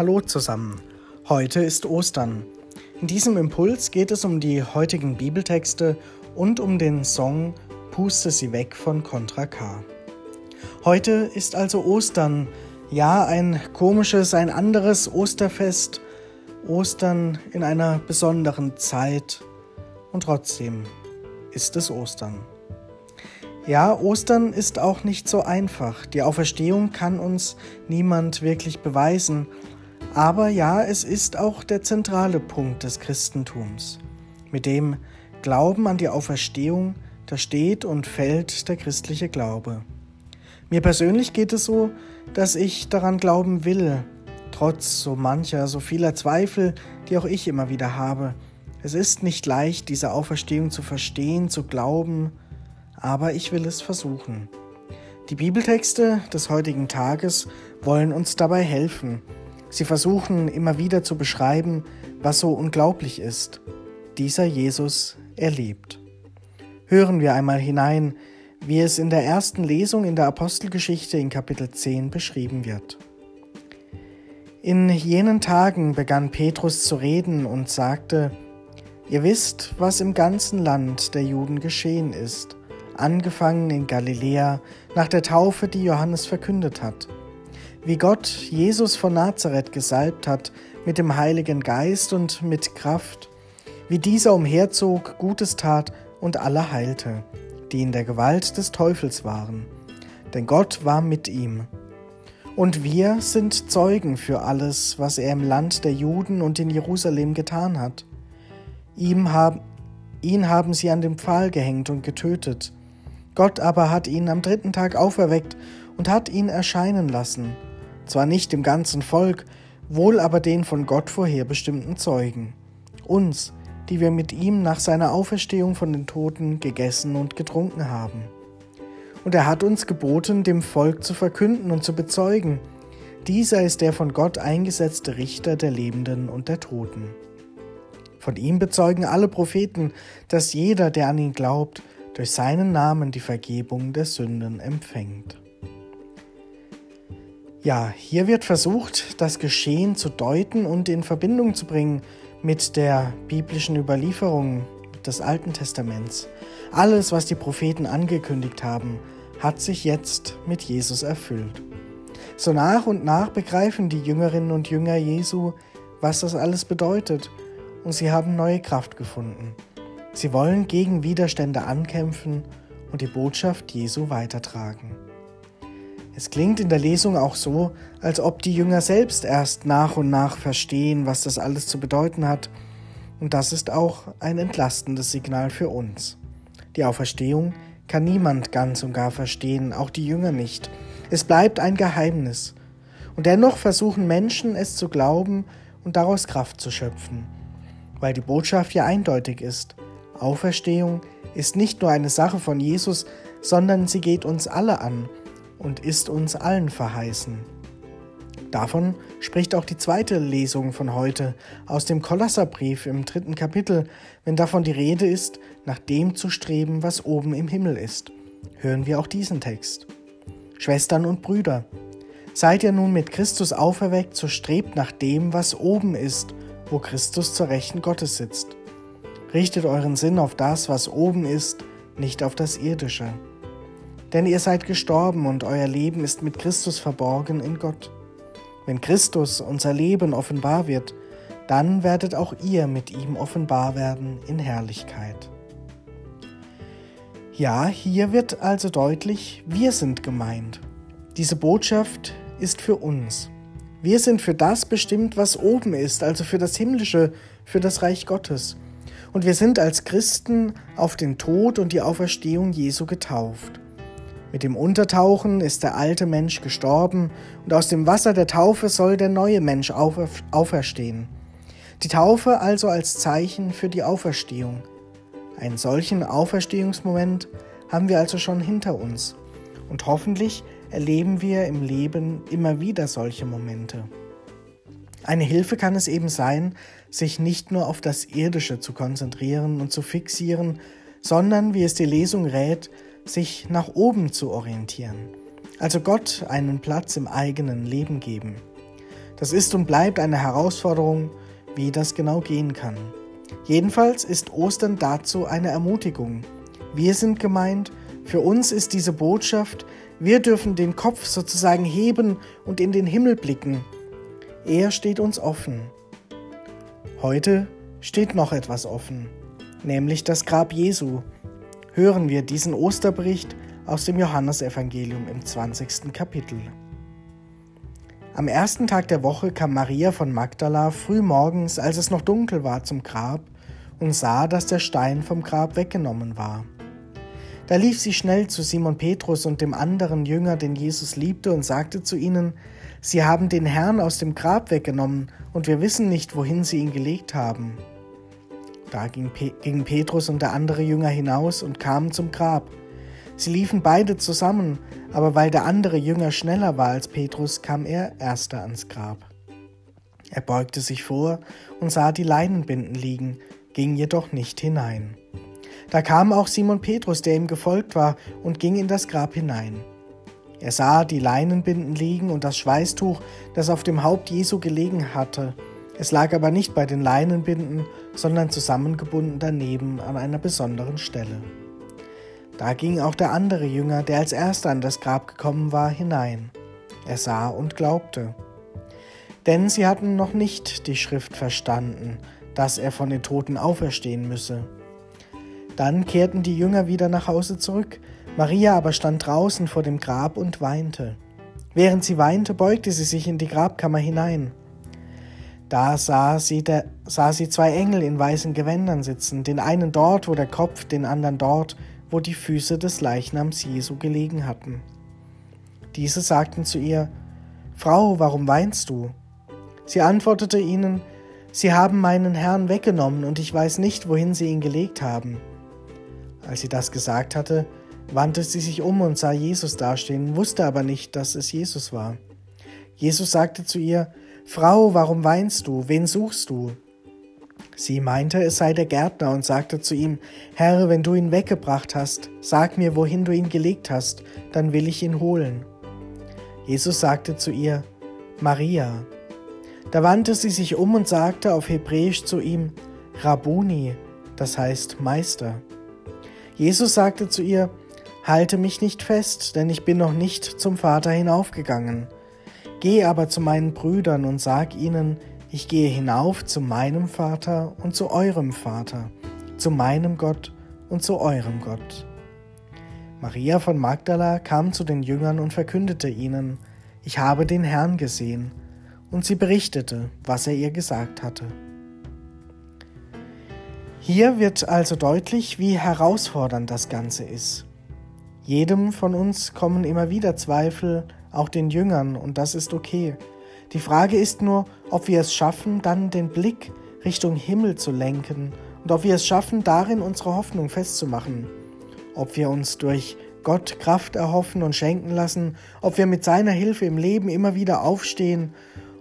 Hallo zusammen. Heute ist Ostern. In diesem Impuls geht es um die heutigen Bibeltexte und um den Song Puste sie weg von Contra K. Heute ist also Ostern. Ja, ein komisches, ein anderes Osterfest. Ostern in einer besonderen Zeit. Und trotzdem ist es Ostern. Ja, Ostern ist auch nicht so einfach. Die Auferstehung kann uns niemand wirklich beweisen. Aber ja, es ist auch der zentrale Punkt des Christentums. Mit dem Glauben an die Auferstehung, da steht und fällt der christliche Glaube. Mir persönlich geht es so, dass ich daran glauben will, trotz so mancher, so vieler Zweifel, die auch ich immer wieder habe. Es ist nicht leicht, diese Auferstehung zu verstehen, zu glauben, aber ich will es versuchen. Die Bibeltexte des heutigen Tages wollen uns dabei helfen. Sie versuchen immer wieder zu beschreiben, was so unglaublich ist. Dieser Jesus erlebt. Hören wir einmal hinein, wie es in der ersten Lesung in der Apostelgeschichte in Kapitel 10 beschrieben wird. In jenen Tagen begann Petrus zu reden und sagte, Ihr wisst, was im ganzen Land der Juden geschehen ist angefangen in Galiläa nach der Taufe, die Johannes verkündet hat. Wie Gott Jesus von Nazareth gesalbt hat mit dem Heiligen Geist und mit Kraft, wie dieser umherzog, Gutes tat und alle heilte, die in der Gewalt des Teufels waren. Denn Gott war mit ihm. Und wir sind Zeugen für alles, was er im Land der Juden und in Jerusalem getan hat. Ihm hab, ihn haben sie an den Pfahl gehängt und getötet, Gott aber hat ihn am dritten Tag auferweckt und hat ihn erscheinen lassen, zwar nicht dem ganzen Volk, wohl aber den von Gott vorherbestimmten Zeugen, uns, die wir mit ihm nach seiner Auferstehung von den Toten gegessen und getrunken haben. Und er hat uns geboten, dem Volk zu verkünden und zu bezeugen, dieser ist der von Gott eingesetzte Richter der Lebenden und der Toten. Von ihm bezeugen alle Propheten, dass jeder, der an ihn glaubt, durch seinen Namen die Vergebung der Sünden empfängt. Ja, hier wird versucht, das Geschehen zu deuten und in Verbindung zu bringen mit der biblischen Überlieferung des Alten Testaments. Alles, was die Propheten angekündigt haben, hat sich jetzt mit Jesus erfüllt. So nach und nach begreifen die Jüngerinnen und Jünger Jesu, was das alles bedeutet, und sie haben neue Kraft gefunden. Sie wollen gegen Widerstände ankämpfen und die Botschaft Jesu weitertragen. Es klingt in der Lesung auch so, als ob die Jünger selbst erst nach und nach verstehen, was das alles zu bedeuten hat. Und das ist auch ein entlastendes Signal für uns. Die Auferstehung kann niemand ganz und gar verstehen, auch die Jünger nicht. Es bleibt ein Geheimnis. Und dennoch versuchen Menschen es zu glauben und daraus Kraft zu schöpfen, weil die Botschaft ja eindeutig ist. Auferstehung ist nicht nur eine Sache von Jesus, sondern sie geht uns alle an und ist uns allen verheißen. Davon spricht auch die zweite Lesung von heute aus dem Kolosserbrief im dritten Kapitel, wenn davon die Rede ist, nach dem zu streben, was oben im Himmel ist. Hören wir auch diesen Text. Schwestern und Brüder, seid ihr nun mit Christus auferweckt, so strebt nach dem, was oben ist, wo Christus zur Rechten Gottes sitzt. Richtet euren Sinn auf das, was oben ist, nicht auf das Irdische. Denn ihr seid gestorben und euer Leben ist mit Christus verborgen in Gott. Wenn Christus, unser Leben, offenbar wird, dann werdet auch ihr mit ihm offenbar werden in Herrlichkeit. Ja, hier wird also deutlich, wir sind gemeint. Diese Botschaft ist für uns. Wir sind für das bestimmt, was oben ist, also für das Himmlische, für das Reich Gottes und wir sind als Christen auf den Tod und die Auferstehung Jesu getauft. Mit dem Untertauchen ist der alte Mensch gestorben und aus dem Wasser der Taufe soll der neue Mensch auferstehen. Die Taufe also als Zeichen für die Auferstehung. Einen solchen Auferstehungsmoment haben wir also schon hinter uns und hoffentlich erleben wir im Leben immer wieder solche Momente. Eine Hilfe kann es eben sein, sich nicht nur auf das Irdische zu konzentrieren und zu fixieren, sondern, wie es die Lesung rät, sich nach oben zu orientieren. Also Gott einen Platz im eigenen Leben geben. Das ist und bleibt eine Herausforderung, wie das genau gehen kann. Jedenfalls ist Ostern dazu eine Ermutigung. Wir sind gemeint, für uns ist diese Botschaft, wir dürfen den Kopf sozusagen heben und in den Himmel blicken. Er steht uns offen. Heute steht noch etwas offen, nämlich das Grab Jesu. Hören wir diesen Osterbericht aus dem Johannesevangelium im 20. Kapitel. Am ersten Tag der Woche kam Maria von Magdala früh morgens, als es noch dunkel war, zum Grab und sah, dass der Stein vom Grab weggenommen war. Da lief sie schnell zu Simon Petrus und dem anderen Jünger, den Jesus liebte, und sagte zu ihnen, Sie haben den Herrn aus dem Grab weggenommen, und wir wissen nicht, wohin sie ihn gelegt haben. Da gingen Petrus und der andere Jünger hinaus und kamen zum Grab. Sie liefen beide zusammen, aber weil der andere Jünger schneller war als Petrus, kam er erster ans Grab. Er beugte sich vor und sah die Leinenbinden liegen, ging jedoch nicht hinein. Da kam auch Simon Petrus, der ihm gefolgt war, und ging in das Grab hinein. Er sah die Leinenbinden liegen und das Schweißtuch, das auf dem Haupt Jesu gelegen hatte. Es lag aber nicht bei den Leinenbinden, sondern zusammengebunden daneben an einer besonderen Stelle. Da ging auch der andere Jünger, der als erster an das Grab gekommen war, hinein. Er sah und glaubte. Denn sie hatten noch nicht die Schrift verstanden, dass er von den Toten auferstehen müsse. Dann kehrten die Jünger wieder nach Hause zurück, Maria aber stand draußen vor dem Grab und weinte. Während sie weinte, beugte sie sich in die Grabkammer hinein. Da sah sie, der, sah sie zwei Engel in weißen Gewändern sitzen, den einen dort, wo der Kopf, den anderen dort, wo die Füße des Leichnams Jesu gelegen hatten. Diese sagten zu ihr, Frau, warum weinst du? Sie antwortete ihnen, Sie haben meinen Herrn weggenommen, und ich weiß nicht, wohin sie ihn gelegt haben. Als sie das gesagt hatte, wandte sie sich um und sah Jesus dastehen, wusste aber nicht, dass es Jesus war. Jesus sagte zu ihr, Frau, warum weinst du? Wen suchst du? Sie meinte, es sei der Gärtner und sagte zu ihm, Herr, wenn du ihn weggebracht hast, sag mir, wohin du ihn gelegt hast, dann will ich ihn holen. Jesus sagte zu ihr, Maria. Da wandte sie sich um und sagte auf Hebräisch zu ihm, Rabuni, das heißt Meister. Jesus sagte zu ihr, Halte mich nicht fest, denn ich bin noch nicht zum Vater hinaufgegangen. Geh aber zu meinen Brüdern und sag ihnen, ich gehe hinauf zu meinem Vater und zu eurem Vater, zu meinem Gott und zu eurem Gott. Maria von Magdala kam zu den Jüngern und verkündete ihnen, ich habe den Herrn gesehen, und sie berichtete, was er ihr gesagt hatte. Hier wird also deutlich, wie herausfordernd das Ganze ist. Jedem von uns kommen immer wieder Zweifel, auch den Jüngern, und das ist okay. Die Frage ist nur, ob wir es schaffen, dann den Blick Richtung Himmel zu lenken und ob wir es schaffen, darin unsere Hoffnung festzumachen. Ob wir uns durch Gott Kraft erhoffen und schenken lassen, ob wir mit seiner Hilfe im Leben immer wieder aufstehen,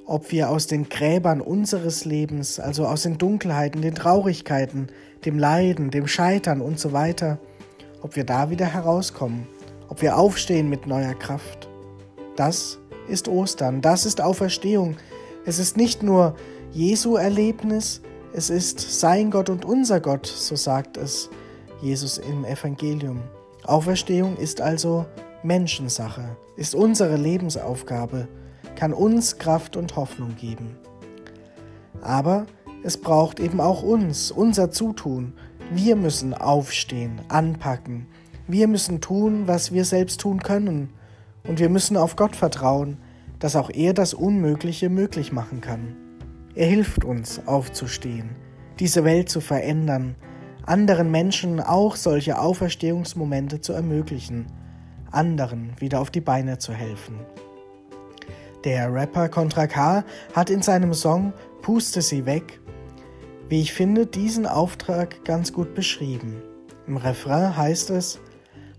ob wir aus den Gräbern unseres Lebens, also aus den Dunkelheiten, den Traurigkeiten, dem Leiden, dem Scheitern und so weiter, ob wir da wieder herauskommen, ob wir aufstehen mit neuer Kraft. Das ist Ostern, das ist Auferstehung. Es ist nicht nur Jesu Erlebnis, es ist sein Gott und unser Gott, so sagt es Jesus im Evangelium. Auferstehung ist also Menschensache, ist unsere Lebensaufgabe, kann uns Kraft und Hoffnung geben. Aber es braucht eben auch uns, unser Zutun, wir müssen aufstehen, anpacken. Wir müssen tun, was wir selbst tun können. Und wir müssen auf Gott vertrauen, dass auch er das Unmögliche möglich machen kann. Er hilft uns aufzustehen, diese Welt zu verändern, anderen Menschen auch solche Auferstehungsmomente zu ermöglichen, anderen wieder auf die Beine zu helfen. Der Rapper Contra K hat in seinem Song Puste sie weg wie ich finde, diesen Auftrag ganz gut beschrieben. Im Refrain heißt es,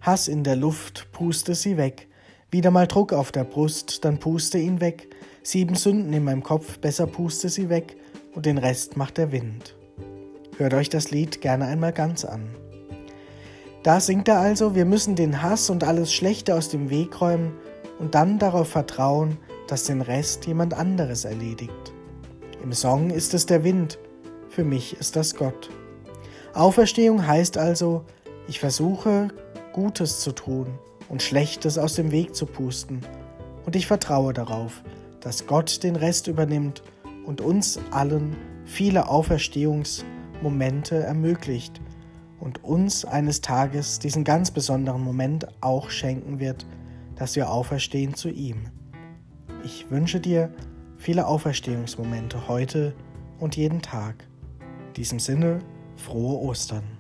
Hass in der Luft, puste sie weg. Wieder mal Druck auf der Brust, dann puste ihn weg. Sieben Sünden in meinem Kopf, besser puste sie weg und den Rest macht der Wind. Hört euch das Lied gerne einmal ganz an. Da singt er also, wir müssen den Hass und alles Schlechte aus dem Weg räumen und dann darauf vertrauen, dass den Rest jemand anderes erledigt. Im Song ist es der Wind, für mich ist das Gott. Auferstehung heißt also, ich versuche Gutes zu tun und Schlechtes aus dem Weg zu pusten, und ich vertraue darauf, dass Gott den Rest übernimmt und uns allen viele Auferstehungsmomente ermöglicht und uns eines Tages diesen ganz besonderen Moment auch schenken wird, dass wir auferstehen zu ihm. Ich wünsche dir viele Auferstehungsmomente heute und jeden Tag. In diesem Sinne, frohe Ostern.